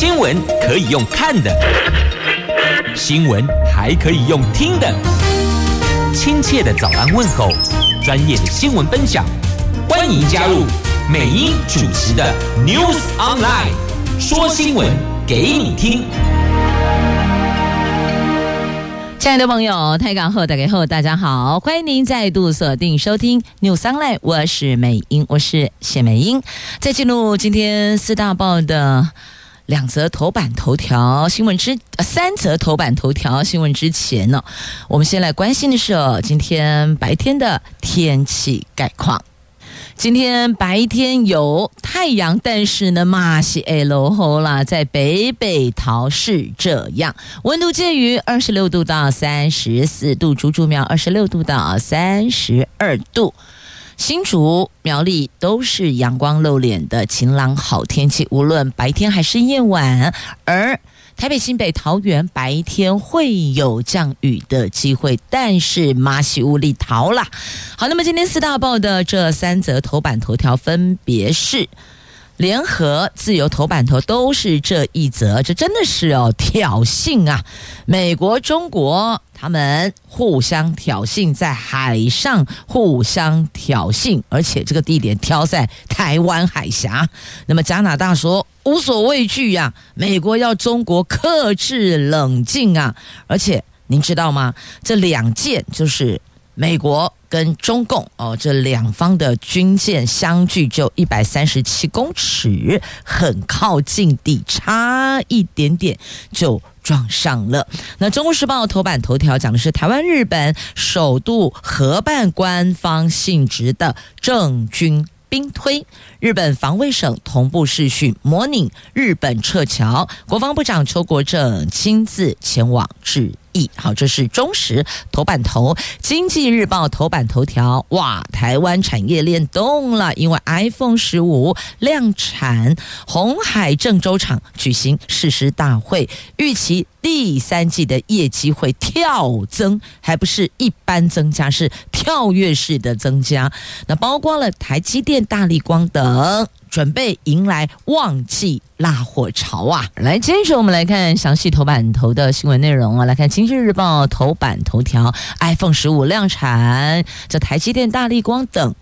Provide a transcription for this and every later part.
新闻可以用看的，新闻还可以用听的。亲切的早安问候，专业的新闻分享，欢迎加入美英主持的 News Online，说新闻给你听。亲爱的朋友，台港后大家好，大家好，欢迎您再度锁定收听 News Online，我是美英，我是谢美英。在进入今天四大报的两则头版头条新闻之三则头版头条新闻之前呢，我们先来关心的是今天白天的天气概况。今天白天有太阳，但是呢，马西埃罗后啦，在北北桃是这样，温度介于二十六度到三十四度，竹竹苗二十六度到三十二度，新竹苗栗都是阳光露脸的晴朗好天气，无论白天还是夜晚，而。台北、新北、桃园白天会有降雨的机会，但是马西乌里桃啦。好，那么今天四大报的这三则头版头条分别是。联合自由头版头都是这一则，这真的是哦挑衅啊！美国、中国他们互相挑衅，在海上互相挑衅，而且这个地点挑在台湾海峡。那么加拿大说无所畏惧呀，美国要中国克制冷静啊！而且您知道吗？这两件就是美国。跟中共哦，这两方的军舰相距就一百三十七公尺，很靠近地，差一点点就撞上了。那《中国时报》头版头条讲的是台湾日本首度合办官方性质的政军兵推，日本防卫省同步视讯模拟日本撤侨，国防部长邱国正亲自前往致。好，这是中时头版头，经济日报头版头条。哇，台湾产业链动了，因为 iPhone 十五量产，红海郑州厂举行誓师大会，预期第三季的业绩会跳增，还不是一般增加，是跳跃式的增加。那包括了台积电、大力光等。准备迎来旺季拉货潮啊！来，接着我们来看详细头版头的新闻内容啊。来看《经济日报》头版头条：iPhone 十五量产，这台积电、大立光等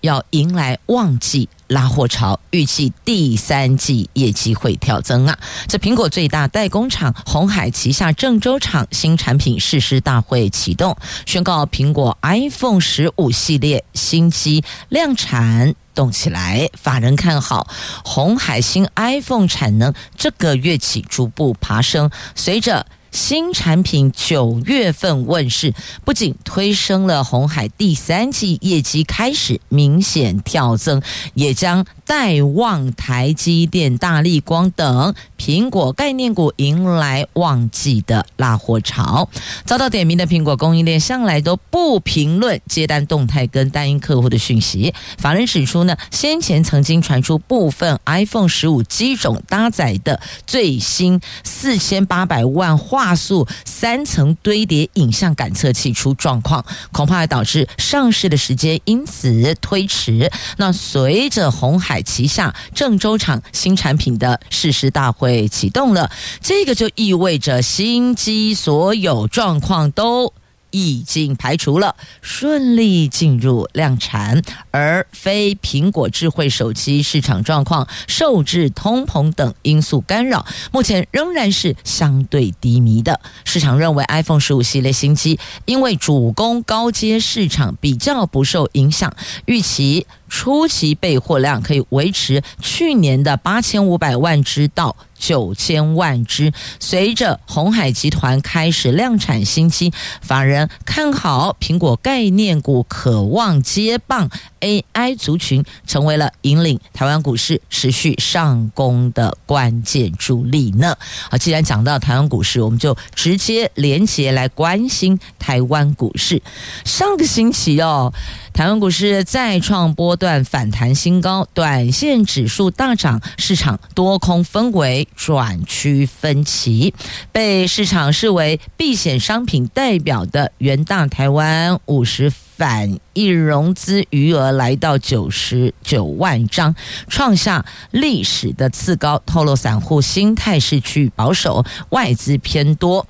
要迎来旺季拉货潮，预计第三季业绩会跳增啊！这苹果最大代工厂鸿海旗下郑州厂新产品誓师大会启动，宣告苹果 iPhone 十五系列新机量产。动起来，法人看好红海新 iPhone 产能，这个月起逐步爬升。随着新产品九月份问世，不仅推升了红海第三季业绩开始明显跳增，也将带旺台积电、大立光等苹果概念股迎来旺季的拉货潮。遭到点名的苹果供应链向来都不评论接单动态跟单一客户的讯息。法人指出呢，先前曾经传出部分 iPhone 十五机种搭载的最新四千八百万画。素三层堆叠影像感测器出状况，恐怕导致上市的时间因此推迟。那随着红海海旗下郑州厂新产品的誓师大会启动了，这个就意味着新机所有状况都。已经排除了顺利进入量产，而非苹果智慧手机市场状况受制通膨等因素干扰，目前仍然是相对低迷的。市场认为 iPhone 十五系列新机因为主攻高阶市场比较不受影响，预期初期备货量可以维持去年的八千五百万只到。九千万只，随着鸿海集团开始量产新机，法人看好苹果概念股，渴望接棒 AI 族群，成为了引领台湾股市持续上攻的关键助力呢。好，既然讲到台湾股市，我们就直接连接来关心台湾股市。上个星期哦，台湾股市再创波波段反弹新高，短线指数大涨，市场多空氛围转趋分歧。被市场视为避险商品代表的元大台湾五十反一融资余额来到九十九万张，创下历史的次高，透露散户心态是趋于保守，外资偏多。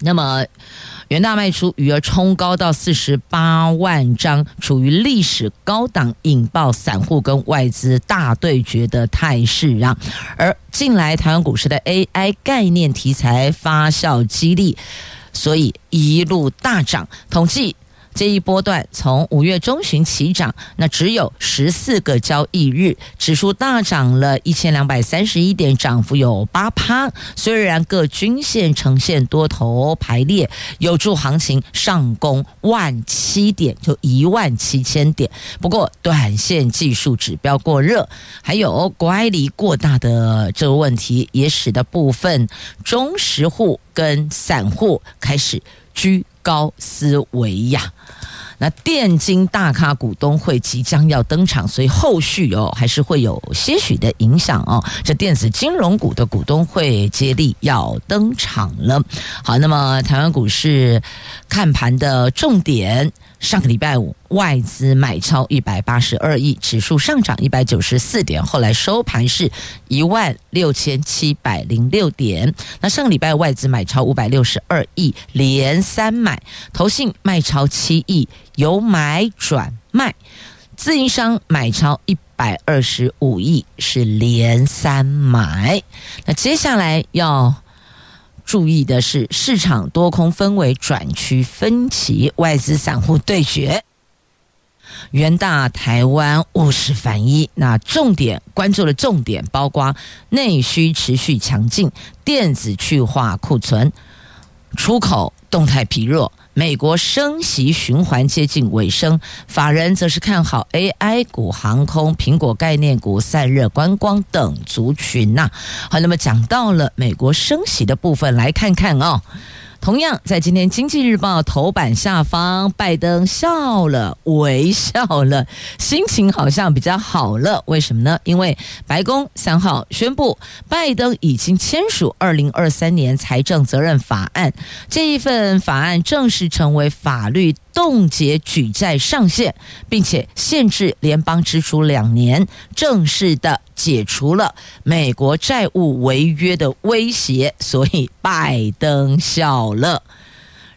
那么。元大卖出余额冲高到四十八万张，处于历史高档，引爆散户跟外资大对决的态势啊！而近来台湾股市的 AI 概念题材发酵激励，所以一路大涨。统计。这一波段从五月中旬起涨，那只有十四个交易日，指数大涨了一千两百三十一点，涨幅有八趴。虽然各均线呈现多头排列，有助行情上攻万七点，就一万七千点。不过，短线技术指标过热，还有乖离过大的这个问题，也使得部分中实户跟散户开始居高斯维亚，那电金大咖股东会即将要登场，所以后续哦还是会有些许的影响哦。这电子金融股的股东会接力要登场了。好，那么台湾股市看盘的重点。上个礼拜五，外资买超一百八十二亿，指数上涨一百九十四点，后来收盘是一万六千七百零六点。那上个礼拜外资买超五百六十二亿，连三买，投信卖超七亿，由买转卖，自营商买超一百二十五亿，是连三买。那接下来要。注意的是，市场多空氛围转趋分歧，外资散户对决。元大台湾务实反一，那重点关注的重点包括内需持续强劲，电子去化库存，出口动态疲弱。美国升息循环接近尾声，法人则是看好 AI 股、航空、苹果概念股、散热、观光等族群呐、好，那么讲到了美国升息的部分，来看看哦。同样，在今天《经济日报》头版下方，拜登笑了，微笑了，心情好像比较好了。为什么呢？因为白宫三号宣布，拜登已经签署二零二三年财政责任法案，这一份法案正式成为法律。冻结举债上限，并且限制联邦支出两年，正式的解除了美国债务违约的威胁，所以拜登笑了。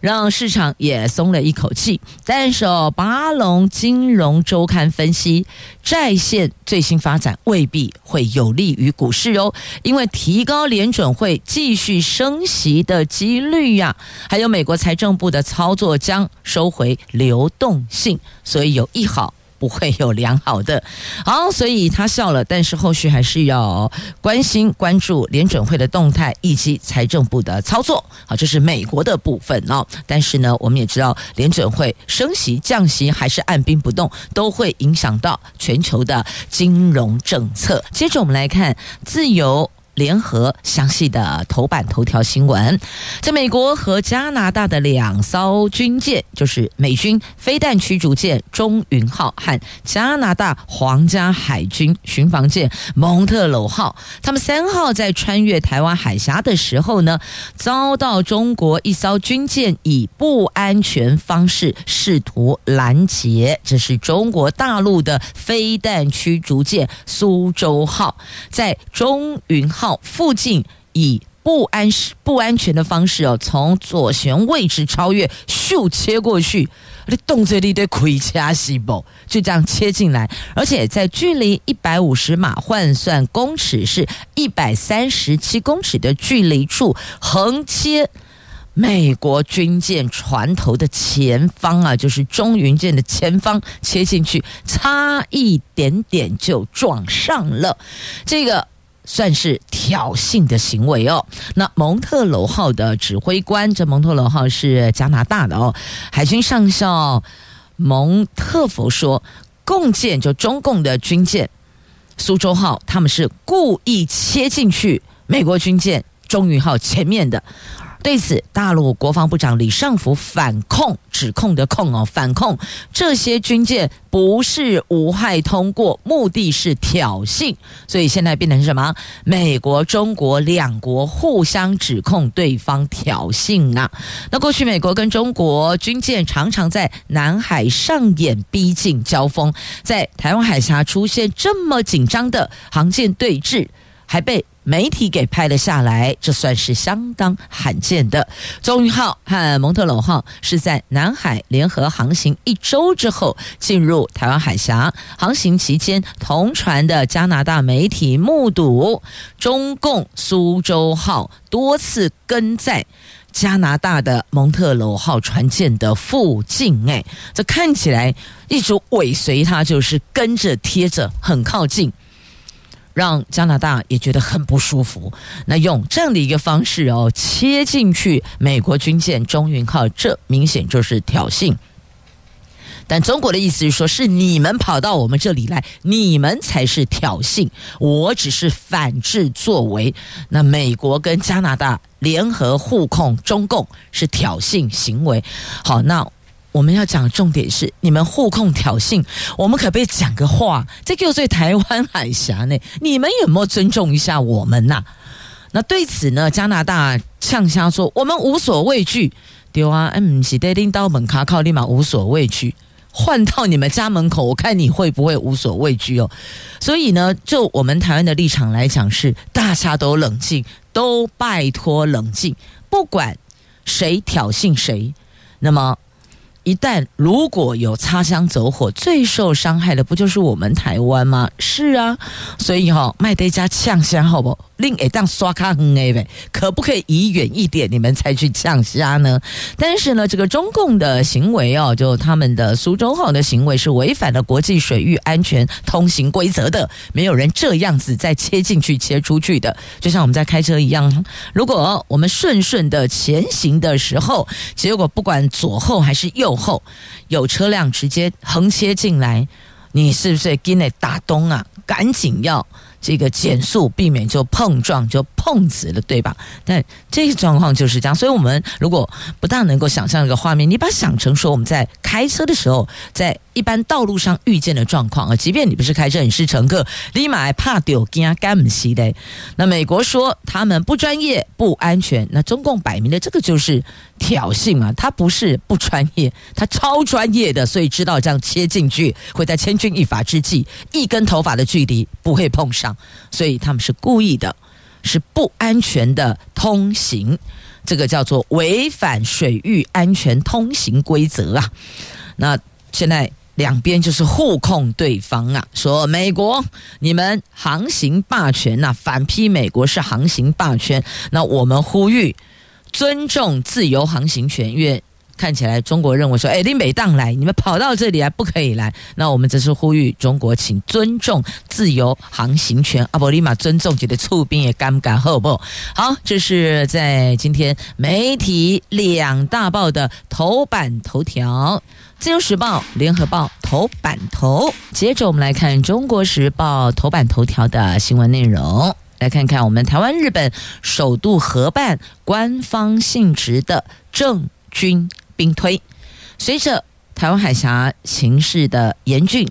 让市场也松了一口气。但是哦，巴龙金融周刊分析，债线最新发展未必会有利于股市哦，因为提高联准会继续升息的几率呀，还有美国财政部的操作将收回流动性，所以有一好。不会有良好的，好，所以他笑了，但是后续还是要关心、关注联准会的动态以及财政部的操作。好，这是美国的部分哦。但是呢，我们也知道联准会升息、降息还是按兵不动，都会影响到全球的金融政策。接着我们来看自由。联合详细的头版头条新闻，在美国和加拿大的两艘军舰，就是美军飞弹驱逐舰“中云号”和加拿大皇家海军巡防舰“蒙特娄号”，他们三号在穿越台湾海峡的时候呢，遭到中国一艘军舰以不安全方式试图拦截。这是中国大陆的飞弹驱逐舰“苏州号”在“中云号”附近以不安不安全的方式哦，从左舷位置超越，咻切过去，你动这里的盔甲细胞就这样切进来，而且在距离一百五十码换算公尺是一百三十七公尺的距离处横切美国军舰船头的前方啊，就是中云舰的前方切进去，差一点点就撞上了这个。算是挑衅的行为哦。那蒙特娄号的指挥官，这蒙特娄号是加拿大的哦。海军上校蒙特弗说，共建就中共的军舰苏州号，他们是故意切进去美国军舰中云号前面的。对此，大陆国防部长李尚福反控指控的控哦，反控这些军舰不是无害通过，目的是挑衅。所以现在变成什么？美国、中国两国互相指控对方挑衅啊！那过去美国跟中国军舰常常在南海上演逼近交锋，在台湾海峡出现这么紧张的航舰对峙，还被。媒体给拍了下来，这算是相当罕见的。中云号和蒙特娄号是在南海联合航行一周之后进入台湾海峡，航行期间同船的加拿大媒体目睹中共苏州号多次跟在加拿大的蒙特娄号船舰的附近，哎，这看起来一直尾随它，就是跟着贴着很靠近。让加拿大也觉得很不舒服。那用这样的一个方式哦，切进去美国军舰中云号，这明显就是挑衅。但中国的意思是说，是你们跑到我们这里来，你们才是挑衅，我只是反制作为。那美国跟加拿大联合互控中共是挑衅行为。好，那。我们要讲重点是，你们互控挑衅，我们可不可以讲个话？这就在台湾海峡内，你们有没有尊重一下我们呐、啊？那对此呢，加拿大呛声说：“我们无所畏惧。”对啊，嗯，是得拎刀门卡靠立马无所畏惧，换到你们家门口，我看你会不会无所畏惧哦？所以呢，就我们台湾的立场来讲，是大家都冷静，都拜托冷静，不管谁挑衅谁，那么。一旦如果有擦枪走火，最受伤害的不就是我们台湾吗？是啊，所以哈、哦，麦德加呛香好不好？另一档刷卡很 A 呗，可不可以移远一点，你们才去呛虾呢？但是呢，这个中共的行为哦，就他们的苏州号的行为是违反了国际水域安全通行规则的，没有人这样子再切进去、切出去的，就像我们在开车一样。如果我们顺顺的前行的时候，结果不管左后还是右后，有车辆直接横切进来，你是不是跟那打东啊？赶紧要。这个减速，避免就碰撞就碰瓷了，对吧？但这个状况就是这样，所以我们如果不大能够想象一个画面，你把想成说我们在开车的时候，在一般道路上遇见的状况啊，即便你不是开车，你是乘客，立马怕丢惊干不西的。那美国说他们不专业、不安全，那中共摆明的这个就是挑衅嘛，他不是不专业，他超专业的，所以知道这样切进去会在千钧一发之际，一根头发的距离不会碰上。所以他们是故意的，是不安全的通行，这个叫做违反水域安全通行规则啊。那现在两边就是互控对方啊，说美国你们航行霸权呐，反批美国是航行霸权。那我们呼吁尊重自由航行权，因为。看起来中国认为说，哎，你每当来，你们跑到这里来不可以来。那我们只是呼吁中国，请尊重自由航行权。阿伯立马尊重，觉得触兵也尴尬，好不？好，这是在今天媒体两大报的头版头条，《自由时报》、《联合报》头版头。接着我们来看《中国时报》头版头条的新闻内容，来看看我们台湾、日本首度合办官方性质的政军。兵推，随着台湾海峡形势的严峻，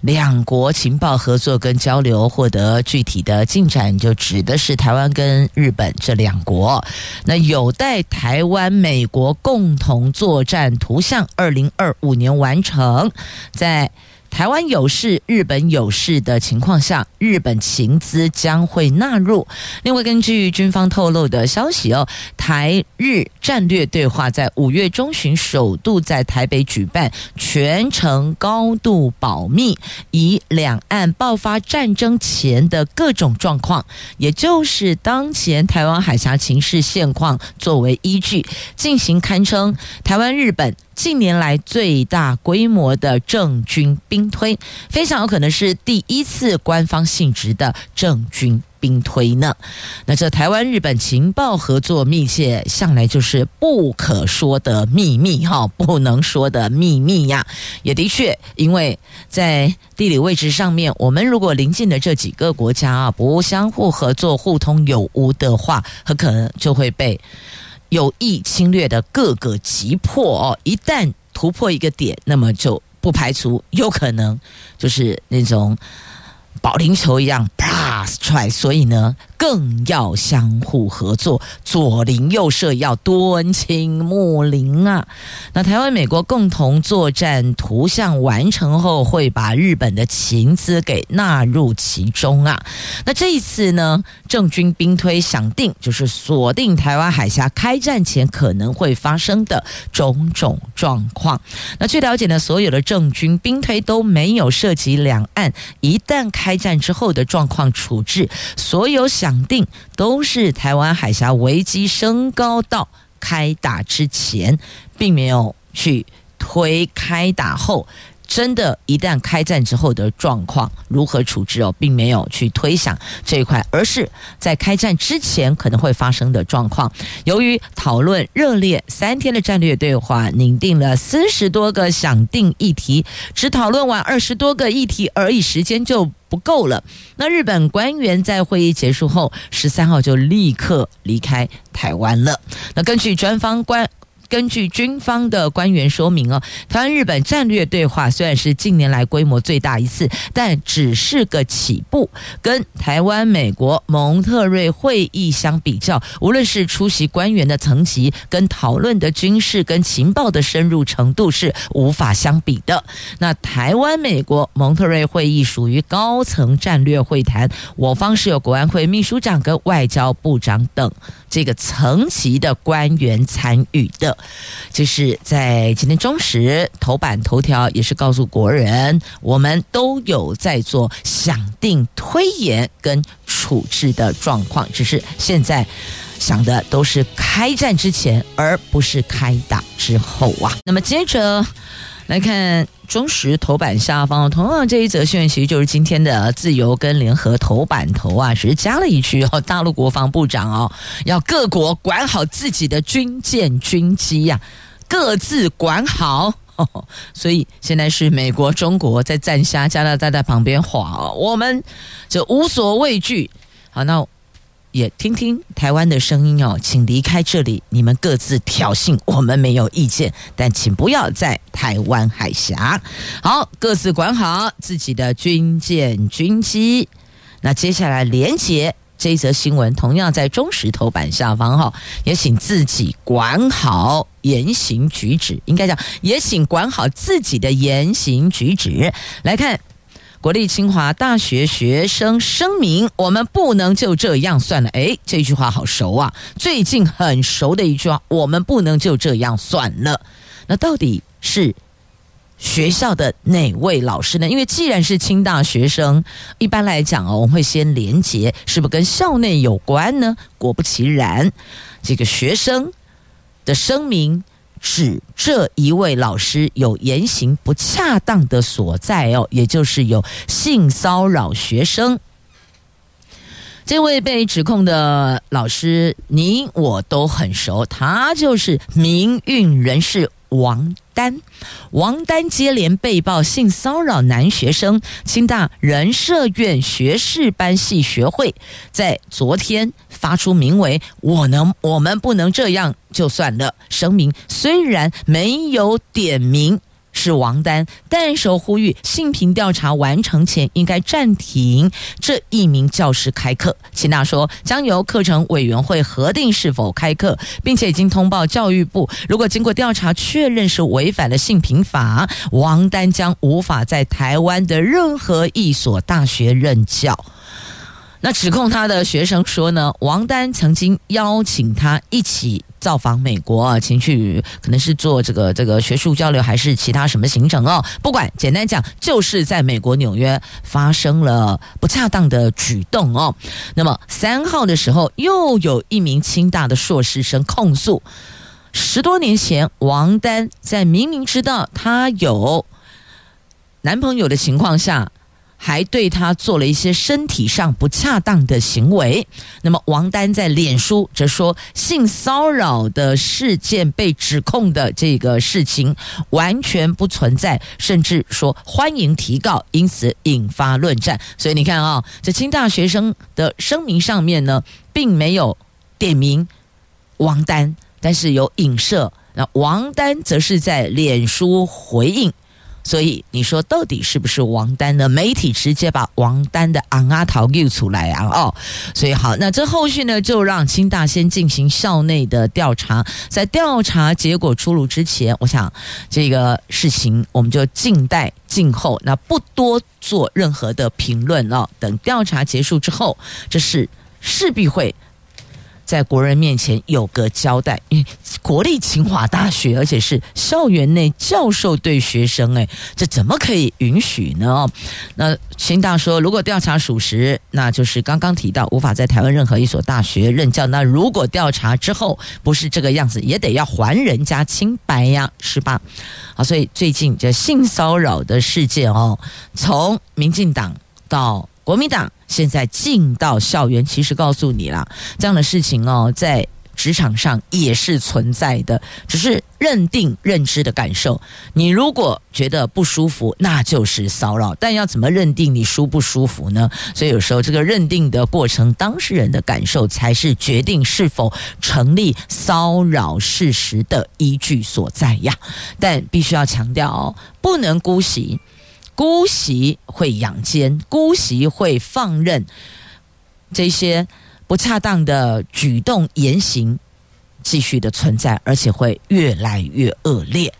两国情报合作跟交流获得具体的进展，就指的是台湾跟日本这两国。那有待台湾美国共同作战图像，二零二五年完成，在。台湾有事，日本有事的情况下，日本情资将会纳入。另外，根据军方透露的消息哦，台日战略对话在五月中旬首度在台北举办，全程高度保密，以两岸爆发战争前的各种状况，也就是当前台湾海峡情势现况作为依据，进行堪称台湾日本。近年来最大规模的政军兵推，非常有可能是第一次官方性质的政军兵推呢。那这台湾日本情报合作密切，向来就是不可说的秘密哈，不能说的秘密呀。也的确，因为在地理位置上面，我们如果邻近的这几个国家啊，不相互合作、互通有无的话，很可能就会被。有意侵略的各个击破哦，一旦突破一个点，那么就不排除有可能就是那种保龄球一样啪踹，所以呢。更要相互合作，左邻右舍要敦亲睦邻啊！那台湾、美国共同作战图像完成后，会把日本的情资给纳入其中啊！那这一次呢，政军兵推想定就是锁定台湾海峡开战前可能会发生的种种状况。那据了解呢，所有的政军兵推都没有涉及两岸一旦开战之后的状况处置，所有想。想定都是台湾海峡危机升高到开打之前，并没有去推开打后。真的，一旦开战之后的状况如何处置哦，并没有去推想这一块，而是在开战之前可能会发生的状况。由于讨论热烈三天的战略对话，拟定了四十多个想定议题，只讨论完二十多个议题而已，时间就不够了。那日本官员在会议结束后，十三号就立刻离开台湾了。那根据专方官。根据军方的官员说明哦，台湾日本战略对话虽然是近年来规模最大一次，但只是个起步。跟台湾美国蒙特瑞会议相比较，无论是出席官员的层级，跟讨论的军事跟情报的深入程度是无法相比的。那台湾美国蒙特瑞会议属于高层战略会谈，我方是有国安会秘书长跟外交部长等这个层级的官员参与的。就是在今天中时头版头条也是告诉国人，我们都有在做想定推演跟处置的状况，只是现在想的都是开战之前，而不是开打之后啊。那么接着来看中时头版下方，同样这一则新闻其实就是今天的自由跟联合头版头啊，只是加了一句哦，大陆国防部长哦，要各国管好自己的军舰军机呀，各自管好。所以现在是美国、中国在站下，加拿大在旁边晃，我们就无所畏惧。好，那。也听听台湾的声音哦，请离开这里。你们各自挑衅，我们没有意见，但请不要在台湾海峡。好，各自管好自己的军舰军机。那接下来连结这一则新闻，同样在中时头版下方哈，也请自己管好言行举止。应该讲，也请管好自己的言行举止。来看。国立清华大学学生声明：我们不能就这样算了。诶，这句话好熟啊！最近很熟的一句话，我们不能就这样算了。那到底是学校的哪位老师呢？因为既然是清大学生，一般来讲哦，我们会先连结，是不是跟校内有关呢？果不其然，这个学生的声明。指这一位老师有言行不恰当的所在哦，也就是有性骚扰学生。这位被指控的老师，你我都很熟，他就是民运人士。王丹，王丹接连被曝性骚扰男学生。清大人社院学士班系学会在昨天发出名为“我能，我们不能这样就算了”声明，虽然没有点名。是王丹，但首呼吁性平调查完成前应该暂停这一名教师开课。齐娜说将由课程委员会核定是否开课，并且已经通报教育部。如果经过调查确认是违反了性平法，王丹将无法在台湾的任何一所大学任教。那指控他的学生说呢，王丹曾经邀请他一起造访美国啊，前去可能是做这个这个学术交流，还是其他什么行程哦。不管，简单讲，就是在美国纽约发生了不恰当的举动哦。那么三号的时候，又有一名清大的硕士生控诉，十多年前王丹在明明知道他有男朋友的情况下。还对他做了一些身体上不恰当的行为。那么王丹在脸书则说，性骚扰的事件被指控的这个事情完全不存在，甚至说欢迎提告，因此引发论战。所以你看啊、哦，这清大学生的声明上面呢，并没有点名王丹。但是有影射。那王丹则是在脸书回应。所以你说到底是不是王丹呢？媒体直接把王丹的昂阿桃丢出来啊！哦，所以好，那这后续呢，就让清大先进行校内的调查，在调查结果出炉之前，我想这个事情我们就静待静候，那不多做任何的评论哦。等调查结束之后，这是势必会。在国人面前有个交代，因为国立清华大学，而且是校园内教授对学生，哎，这怎么可以允许呢？那清大说，如果调查属实，那就是刚刚提到无法在台湾任何一所大学任教。那如果调查之后不是这个样子，也得要还人家清白呀，是吧？好，所以最近这性骚扰的事件哦，从民进党到国民党。现在进到校园，其实告诉你啦，这样的事情哦，在职场上也是存在的，只是认定认知的感受。你如果觉得不舒服，那就是骚扰。但要怎么认定你舒不舒服呢？所以有时候这个认定的过程，当事人的感受才是决定是否成立骚扰事实的依据所在呀。但必须要强调哦，不能姑息。姑息会养奸，姑息会放任这些不恰当的举动言行继续的存在，而且会越来越恶劣。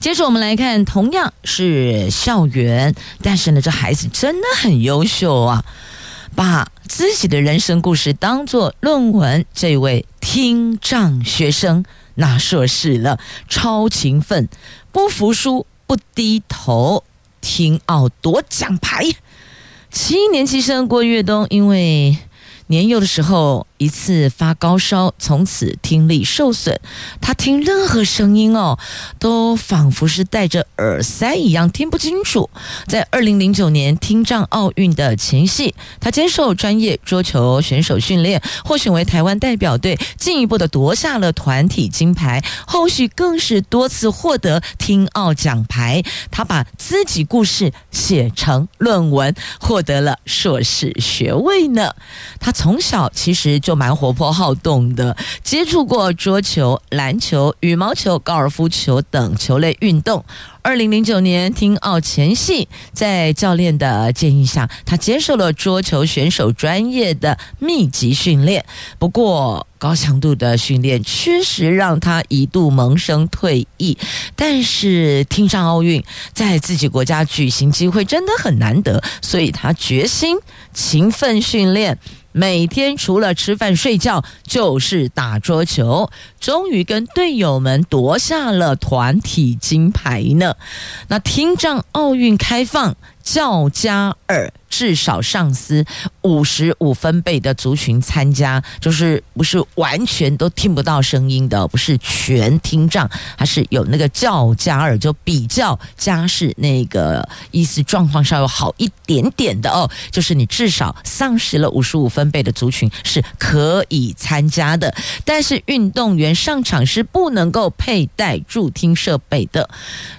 接着我们来看，同样是校园，但是呢，这孩子真的很优秀啊，把自己的人生故事当作论文。这位听障学生拿硕士了，超勤奋，不服输，不低头。听奥夺奖牌，七年级生郭跃东因为年幼的时候一次发高烧，从此听力受损。他听任何声音哦，都仿佛是戴着耳塞一样听不清楚。在二零零九年听障奥运的前夕，他接受专业桌球选手训练，获选为台湾代表队，进一步的夺下了团体金牌。后续更是多次获得听奥奖牌。他把自己故事写成论文，获得了硕士学位呢。他。从小其实就蛮活泼好动的，接触过桌球、篮球、羽毛球、高尔夫球等球类运动。二零零九年听奥前戏，在教练的建议下，他接受了桌球选手专业的密集训练。不过，高强度的训练确实让他一度萌生退役。但是，听上奥运在自己国家举行机会真的很难得，所以他决心勤奋训练。每天除了吃饭睡觉就是打桌球，终于跟队友们夺下了团体金牌呢。那听障奥运开放。教加尔至少上司五十五分贝的族群参加，就是不是完全都听不到声音的，不是全听障，还是有那个教加尔，就比较加是那个意思状况稍微好一点点的哦，就是你至少丧失了五十五分贝的族群是可以参加的，但是运动员上场是不能够佩戴助听设备的，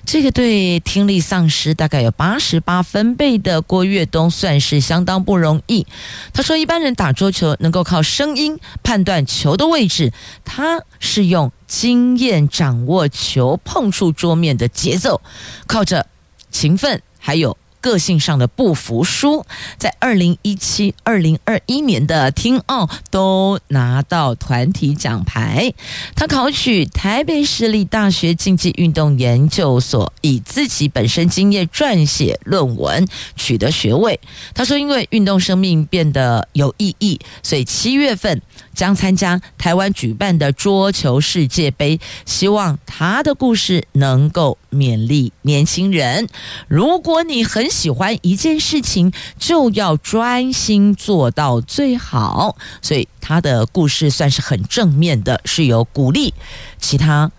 这个对听力丧失大概有八十八分。贝的郭跃东算是相当不容易。他说，一般人打桌球能够靠声音判断球的位置，他是用经验掌握球碰触桌面的节奏，靠着勤奋，还有。个性上的不服输，在二零一七、二零二一年的听奥都拿到团体奖牌。他考取台北市立大学竞技运动研究所，以自己本身经验撰写论文，取得学位。他说：“因为运动生命变得有意义，所以七月份。”将参加台湾举办的桌球世界杯，希望他的故事能够勉励年轻人。如果你很喜欢一件事情，就要专心做到最好。所以他的故事算是很正面的，是有鼓励其他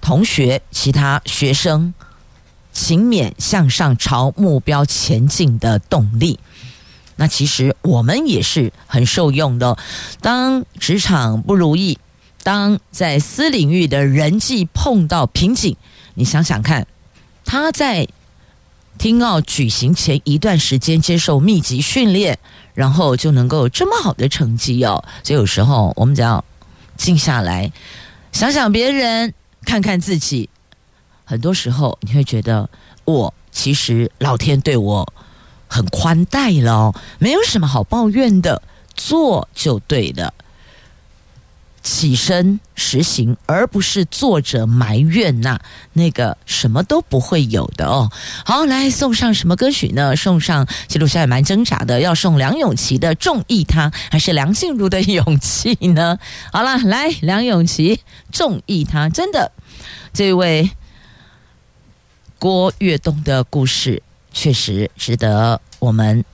同学、其他学生勤勉向上、朝目标前进的动力。那其实我们也是很受用的。当职场不如意，当在私领域的人际碰到瓶颈，你想想看，他在听奥举行前一段时间接受密集训练，然后就能够有这么好的成绩哦。所以有时候我们只要静下来，想想别人，看看自己，很多时候你会觉得，我其实老天对我很宽待了，没有什么好抱怨的，做就对了。起身实行，而不是坐着埋怨呐、那个什么都不会有的哦。好，来送上什么歌曲呢？送上记录下来蛮挣扎的，要送梁咏琪的《中意他》，还是梁静茹的勇气呢？好了，来梁咏琪《中意他》，真的，这位郭跃东的故事确实值得我们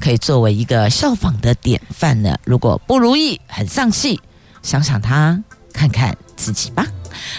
可以作为一个效仿的典范呢。如果不如意，很丧气。想想他，看看自己吧。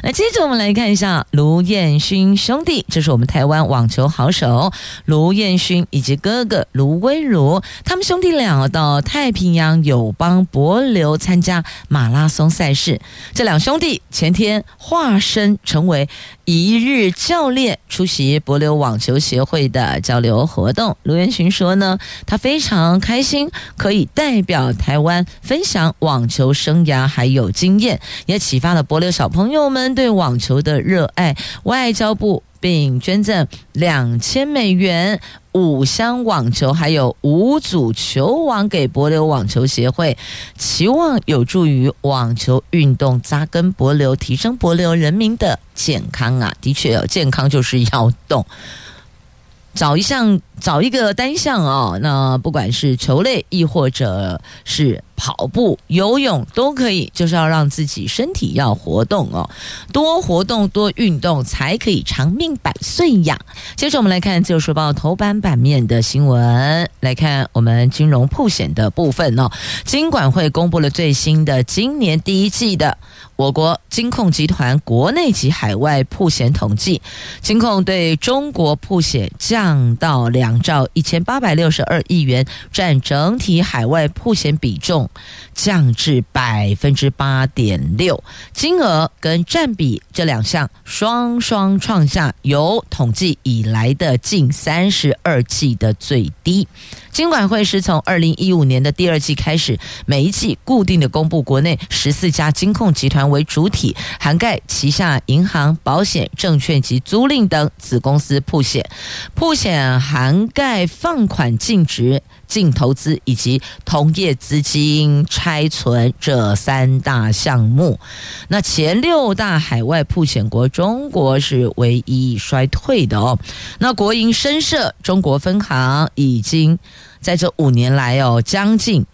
那接着我们来看一下卢彦勋兄弟，这是我们台湾网球好手卢彦勋以及哥哥卢威儒，他们兄弟俩到太平洋友邦博流参加马拉松赛事。这两兄弟前天化身成为一日教练，出席博流网球协会的交流活动。卢彦勋说呢，他非常开心可以代表台湾分享网球生涯还有经验，也启发了博流小朋友们对网球的热爱，外交部并捐赠两千美元五箱网球，还有五组球网给帛琉网球协会，期望有助于网球运动扎根帛流，提升帛流人民的健康啊！的确有健康就是要动。找一项，找一个单项哦。那不管是球类，亦或者是跑步、游泳，都可以。就是要让自己身体要活动哦，多活动、多运动，才可以长命百岁呀。接着我们来看《自由时报》头版版面的新闻，来看我们金融曝险的部分哦。金管会公布了最新的今年第一季的。我国金控集团国内及海外曝险统计，金控对中国曝险降到两兆一千八百六十二亿元，占整体海外曝险比重降至百分之八点六，金额跟占比这两项双双创下有统计以来的近三十二季的最低。金管会是从二零一五年的第二季开始，每一季固定的公布国内十四家金控集团为主体，涵盖旗下银行、保险、证券及租赁等子公司曝险。曝险涵盖放款净值、净投资以及同业资金拆存这三大项目。那前六大海外铺险国，中国是唯一衰退的哦。那国营深设中国分行已经。在这五年来哦，将近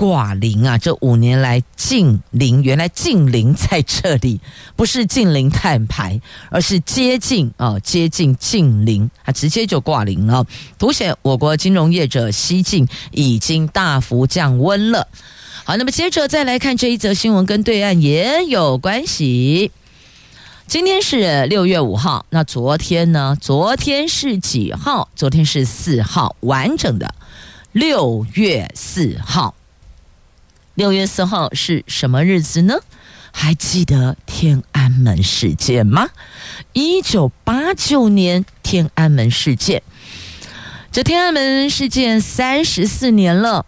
挂零啊！这五年来近零，原来近零在这里不是近零碳排，而是接近哦，接近近零，它直接就挂零了，凸显我国金融业者西进已经大幅降温了。好，那么接着再来看这一则新闻，跟对岸也有关系。今天是六月五号，那昨天呢？昨天是几号？昨天是四号，完整的。六月四号，六月四号是什么日子呢？还记得天安门事件吗？一九八九年天安门事件，这天安门事件三十四年了。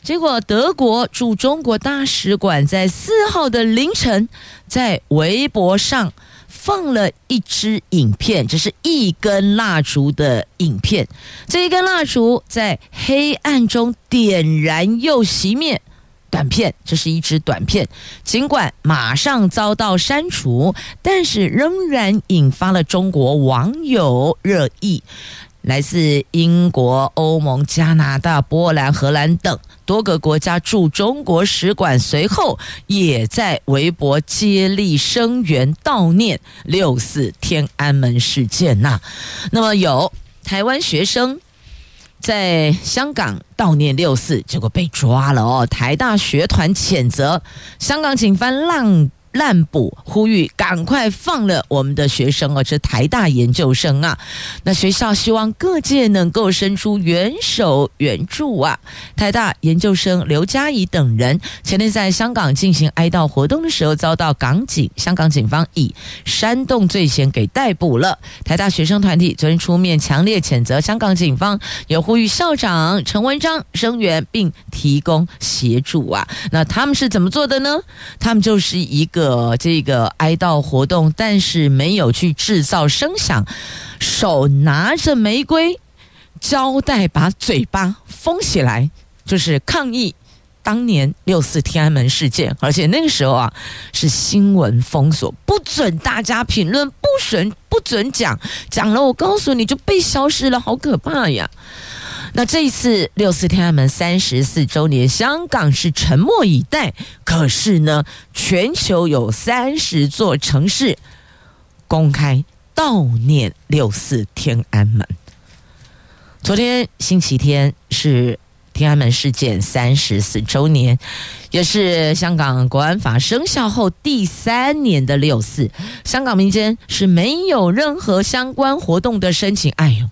结果德国驻中国大使馆在四号的凌晨在微博上。放了一支影片，这是一根蜡烛的影片。这一根蜡烛在黑暗中点燃又熄灭。短片，这是一支短片，尽管马上遭到删除，但是仍然引发了中国网友热议。来自英国、欧盟、加拿大、波兰、荷兰等多个国家驻中国使馆随后也在微博接力声援悼念六四天安门事件呐。那么有台湾学生在香港悼念六四，结果被抓了哦。台大学团谴责香港警方浪。滥捕，呼吁赶快放了我们的学生哦，这台大研究生啊，那学校希望各界能够伸出援手援助啊。台大研究生刘嘉怡等人前天在香港进行哀悼活动的时候，遭到港警、香港警方以煽动罪嫌给逮捕了。台大学生团体昨天出面强烈谴责香港警方，也呼吁校长陈文章声援并提供协助啊。那他们是怎么做的呢？他们就是一个。了这个哀悼活动，但是没有去制造声响，手拿着玫瑰胶带把嘴巴封起来，就是抗议。当年六四天安门事件，而且那个时候啊是新闻封锁，不准大家评论，不准不准讲，讲了我告诉你就被消失了，好可怕呀！那这一次六四天安门三十四周年，香港是沉默以待，可是呢，全球有三十座城市公开悼念六四天安门。昨天星期天是。天安门事件三十四周年，也是香港国安法生效后第三年的六四。香港民间是没有任何相关活动的申请。哎呦！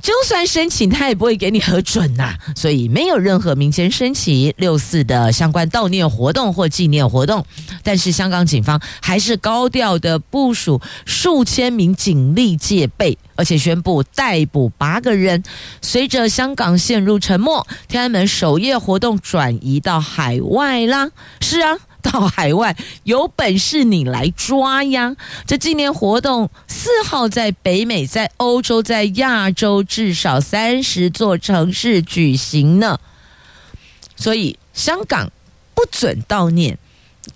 就算申请，他也不会给你核准呐、所以没有任何民间申请六四的相关悼念活动或纪念活动。但是香港警方还是高调的部署数千名警力戒备，而且宣布逮捕八个人。随着香港陷入沉默，天安门首夜活动转移到海外啦。是啊。到海外，有本事你来抓呀！这纪念活动四号在北美、在欧洲、在亚洲至少三十座城市举行呢。所以香港不准悼念，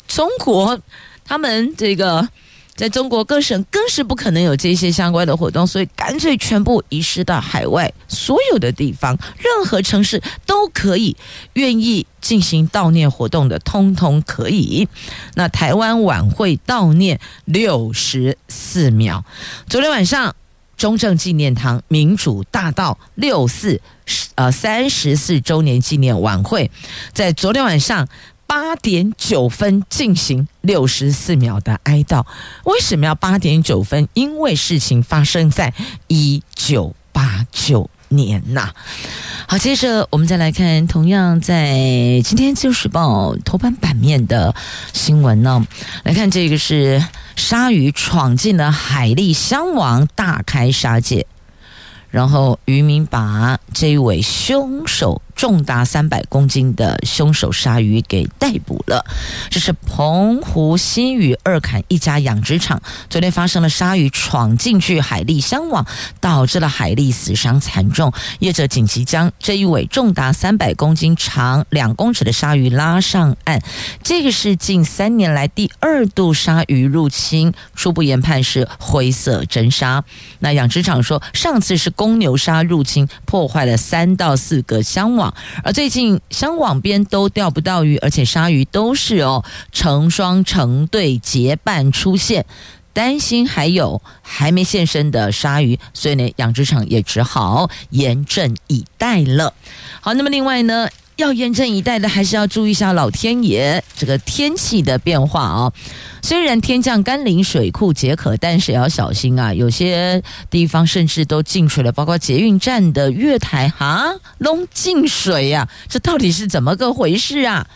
中国他们这个。在中国各省更是不可能有这些相关的活动，所以干脆全部移师到海外，所有的地方、任何城市都可以愿意进行悼念活动的，通通可以。那台湾晚会悼念六十四秒，昨天晚上中正纪念堂民主大道六四呃三十四周年纪念晚会，在昨天晚上。八点九分进行六十四秒的哀悼。为什么要八点九分？因为事情发生在一九八九年呐。好，接着我们再来看，同样在今天《自由时报》头版版面的新闻呢，来看这个是鲨鱼闯进了海力箱网，大开杀戒。然后渔民把这一位凶手重达三百公斤的凶手鲨鱼给逮捕了。这是澎湖新屿二坎一家养殖场，昨天发生了鲨鱼闯进去海力箱网，导致了海力死伤惨重。业者紧急将这一尾重达三百公斤、长两公尺的鲨鱼拉上岸。这个是近三年来第二度鲨鱼入侵，初步研判是灰色真鲨。那养殖场说，上次是。公牛鲨入侵，破坏了三到四个箱网，而最近香网边都钓不到鱼，而且鲨鱼都是哦成双成对结伴出现，担心还有还没现身的鲨鱼，所以呢，养殖场也只好严阵以待了。好，那么另外呢？要严阵以待的，还是要注意一下老天爷这个天气的变化啊、哦。虽然天降甘霖，水库解渴，但是也要小心啊。有些地方甚至都进水了，包括捷运站的月台啊，都进水呀、啊。这到底是怎么个回事啊？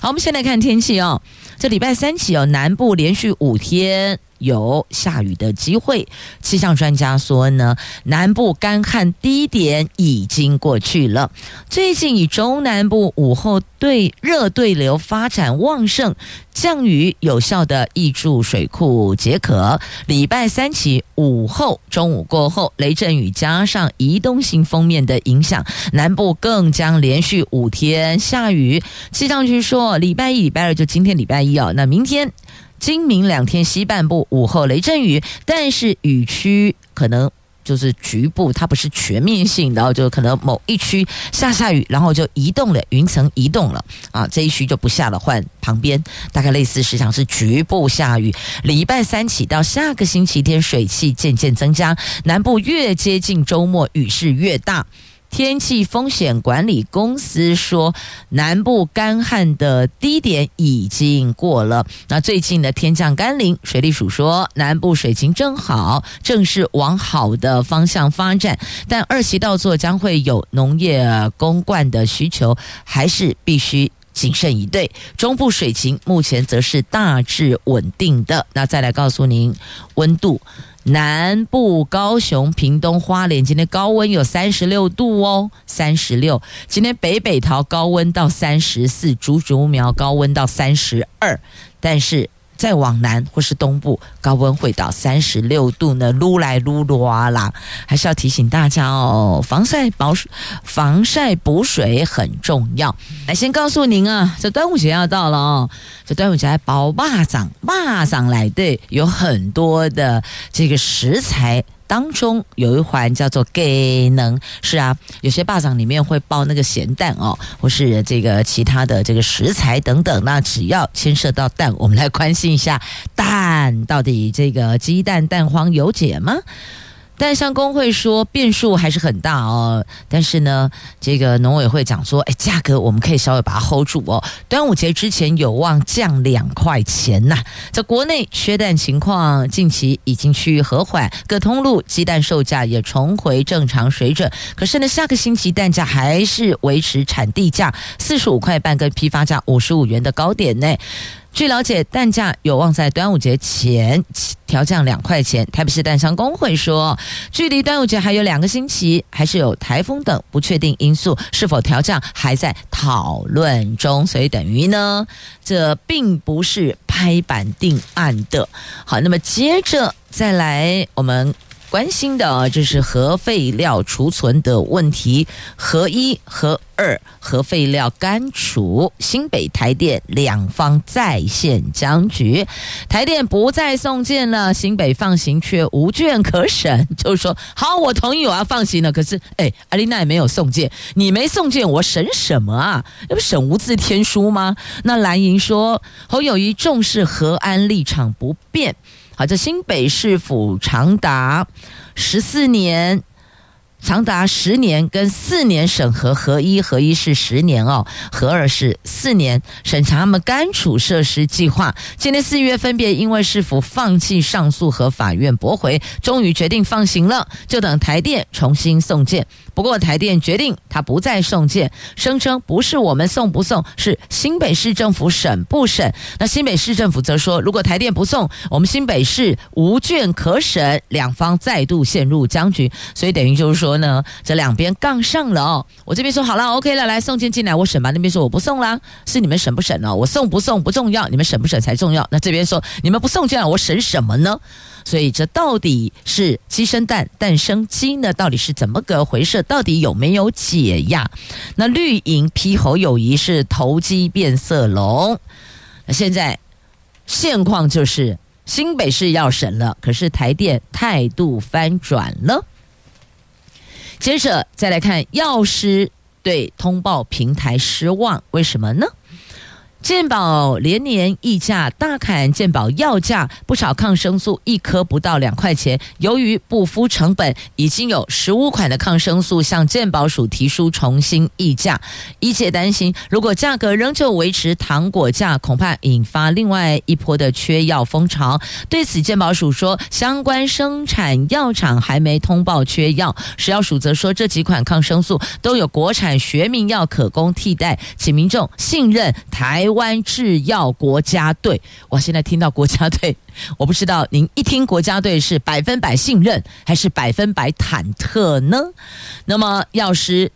好，我们先来看天气哦。这礼拜三起哦，南部连续五天。有下雨的机会，气象专家说呢，南部干旱低点已经过去了。最近以中南部午后对热对流发展旺盛，降雨有效的挹注水库解渴。礼拜三起午后中午过后，雷阵雨加上移动性封面的影响，南部更将连续五天下雨。气象局说，礼拜一、礼拜二就今天礼拜一哦，那明天。今明两天西半部午后雷阵雨，但是雨区可能就是局部，它不是全面性，然后就可能某一区下下雨，然后就移动了，云层移动了啊，这一区就不下了，换旁边，大概类似时常是局部下雨。礼拜三起到下个星期天，水汽渐渐增加，南部越接近周末，雨势越大。天气风险管理公司说，南部干旱的低点已经过了。那最近的天降甘霖，水利署说南部水情正好，正是往好的方向发展。但二期稻作将会有农业供灌的需求，还是必须谨慎以对。中部水情目前则是大致稳定的。那再来告诉您温度。南部高雄、屏东、花莲今天高温有三十六度哦，三十六。今天北北桃高温到三十四，竹竹苗高温到三十二。但是再往南或是东部，高温会到三十六度呢，撸来撸落啦，还是要提醒大家哦，防晒保防晒补水很重要。来，先告诉您啊，这端午节要到了哦，这端午节还包蚂蚱，蚂蚱来对，有很多的这个食材。当中有一环叫做给能，是啊，有些霸掌里面会包那个咸蛋哦，或是这个其他的这个食材等等。那只要牵涉到蛋，我们来关心一下蛋到底这个鸡蛋蛋黄有解吗？但像工会说变数还是很大哦，但是呢，这个农委会讲说，哎，价格我们可以稍微把它 hold 住哦。端午节之前有望降两块钱呐。在国内缺蛋情况近期已经趋于和缓，各通路鸡蛋售价也重回正常水准。可是呢，下个星期蛋价还是维持产地价四十五块半跟批发价五十五元的高点内。据了解，蛋价有望在端午节前调降两块钱。台北市蛋商工会说，距离端午节还有两个星期，还是有台风等不确定因素，是否调降还在讨论中。所以等于呢，这并不是拍板定案的。好，那么接着再来我们。关心的就是核废料储存的问题，核一、核二核废料干储，新北台电两方再现僵局，台电不再送件了，新北放行却无卷可审，就是说，好，我同意我要放行了，可是，哎，阿丽娜也没有送件，你没送件，我审什么啊？要不审无字天书吗？那蓝营说，侯友谊重视核安立场不变。好，这新北市府长达十四年。长达十年跟四年审核合一，合一是十年哦，合二是四年审查他们干储设施计划。今年四月分别因为市府放弃上诉和法院驳回，终于决定放行了，就等台电重新送件。不过台电决定他不再送件，声称不是我们送不送，是新北市政府审不审。那新北市政府则说，如果台电不送，我们新北市无卷可审，两方再度陷入僵局。所以等于就是说。呢，这两边杠上了哦。我这边说好了，OK 了，来送件进来，我审吧。那边说我不送啦，是你们审不审哦？我送不送不重要，你们审不审才重要。那这边说你们不送件，我审什么呢？所以这到底是鸡生蛋，蛋生鸡呢？到底是怎么个回事？到底有没有解呀？那绿营批侯友谊是投机变色龙。现在现况就是新北市要审了，可是台电态度翻转了。接着再来看药师对通报平台失望，为什么呢？健保连年溢价大砍健保药价，不少抗生素一颗不到两块钱。由于不敷成本，已经有十五款的抗生素向健保署提出重新议价。医界担心，如果价格仍旧维持糖果价，恐怕引发另外一波的缺药风潮。对此，健保署说，相关生产药厂还没通报缺药。食药署则说，这几款抗生素都有国产学名药可供替代，请民众信任台湾制药国家队，我现在听到国家队，我不知道您一听国家队是百分百信任还是百分百忐忑呢？那么药师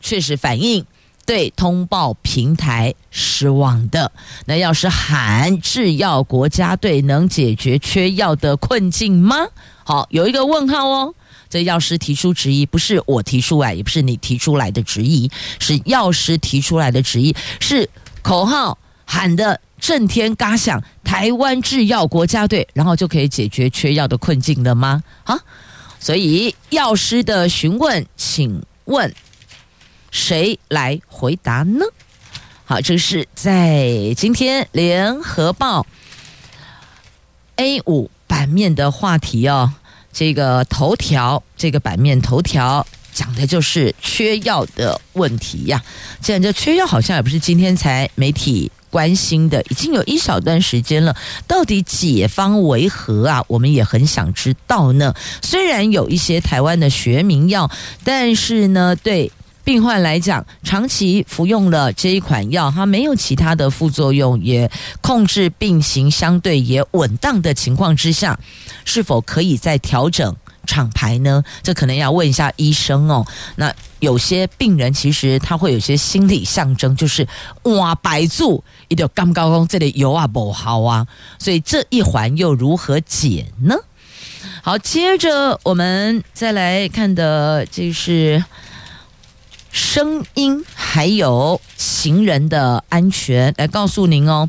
确实反映对通报平台失望的，那要是喊制药国家队能解决缺药的困境吗？好，有一个问号哦。这药师提出质疑，不是我提出来，也不是你提出来的质疑，是药师提出来的质疑，是。口号喊得震天嘎响，台湾制药国家队，然后就可以解决缺药的困境了吗？啊，所以药师的询问，请问谁来回答呢？好，这是在今天联合报 A 五版面的话题哦，这个头条，这个版面头条。讲的就是缺药的问题呀。既然这缺药好像也不是今天才媒体关心的，已经有一小段时间了。到底解方为何啊？我们也很想知道呢。虽然有一些台湾的学名药，但是呢，对病患来讲，长期服用了这一款药，它没有其他的副作用，也控制病情相对也稳当的情况之下，是否可以再调整？厂牌呢？这可能要问一下医生哦。那有些病人其实他会有些心理象征，就是哇，白住一条刚高工，这里油啊不好啊，所以这一环又如何解呢？好，接着我们再来看的就是声音，还有行人的安全，来告诉您哦。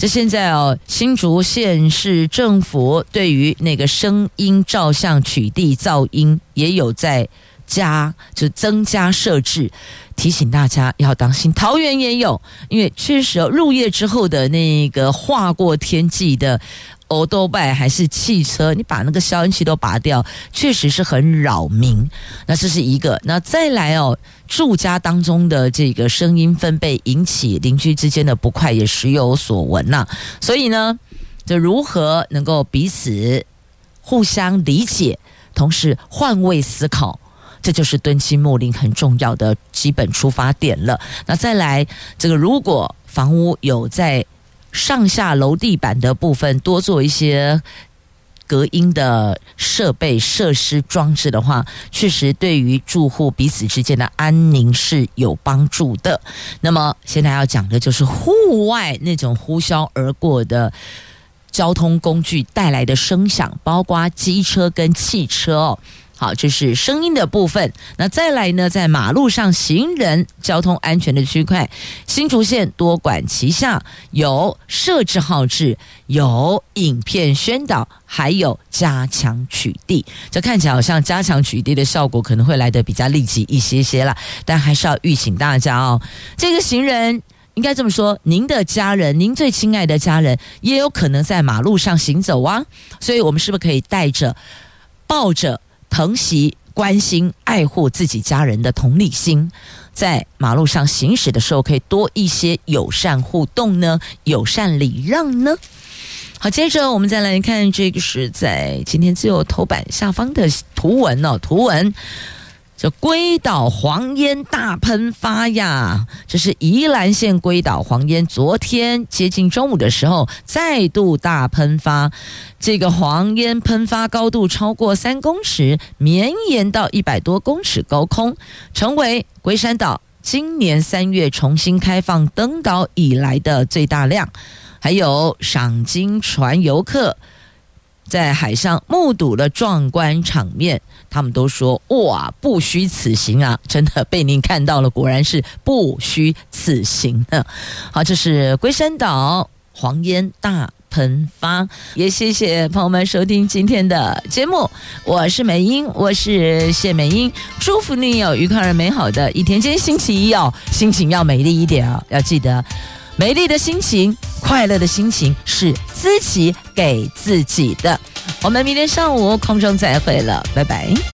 这现在哦，新竹县市政府对于那个声音照相取缔噪音也有在加，就增加设置，提醒大家要当心。桃园也有，因为确实哦，入夜之后的那个划过天际的。欧多拜还是汽车，你把那个消音器都拔掉，确实是很扰民。那这是一个，那再来哦，住家当中的这个声音分贝引起邻居之间的不快，也时有所闻呐、所以呢，这如何能够彼此互相理解，同时换位思考，这就是敦亲睦邻很重要的基本出发点了。那再来，这个如果房屋有在上下楼地板的部分多做一些隔音的设备设施装置的话，确实对于住户彼此之间的安宁是有帮助的。那么现在要讲的就是户外那种呼啸而过的交通工具带来的声响，包括机车跟汽车哦。好，这是声音的部分。那再来呢，在马路上行人交通安全的区块，新竹县多管齐下，有设置号志，有影片宣导，还有加强取缔。这看起来好像加强取缔的效果可能会来得比较立即一些些啦，但还是要预请大家哦。这个行人应该这么说，您的家人，您最亲爱的家人，也有可能在马路上行走啊。所以我们是不是可以带着、抱着？疼惜、关心、爱护自己家人的同理心，在马路上行驶的时候，可以多一些友善互动呢，友善礼让呢。好，接着我们再来看这个是在今天自由头版下方的图文哦，图文。这龟岛黄烟大喷发呀！这是宜兰县龟岛黄烟，昨天接近中午的时候再度大喷发。这个黄烟喷发高度超过三公尺，绵延到一百多公尺高空，成为龟山岛今年三月重新开放登岛以来的最大量。还有赏金船游客在海上目睹了壮观场面。他们都说哇，不虚此行啊！真的被您看到了，果然是不虚此行呢。好，这是龟山岛黄烟大喷发，也谢谢朋友们收听今天的节目。我是美英，我是谢美英，祝福你有愉快而美好的一天。今天星期一哦，心情要美丽一点哦，要记得美丽的心情、快乐的心情是自己给自己的。我们明天上午空中再会了，拜拜。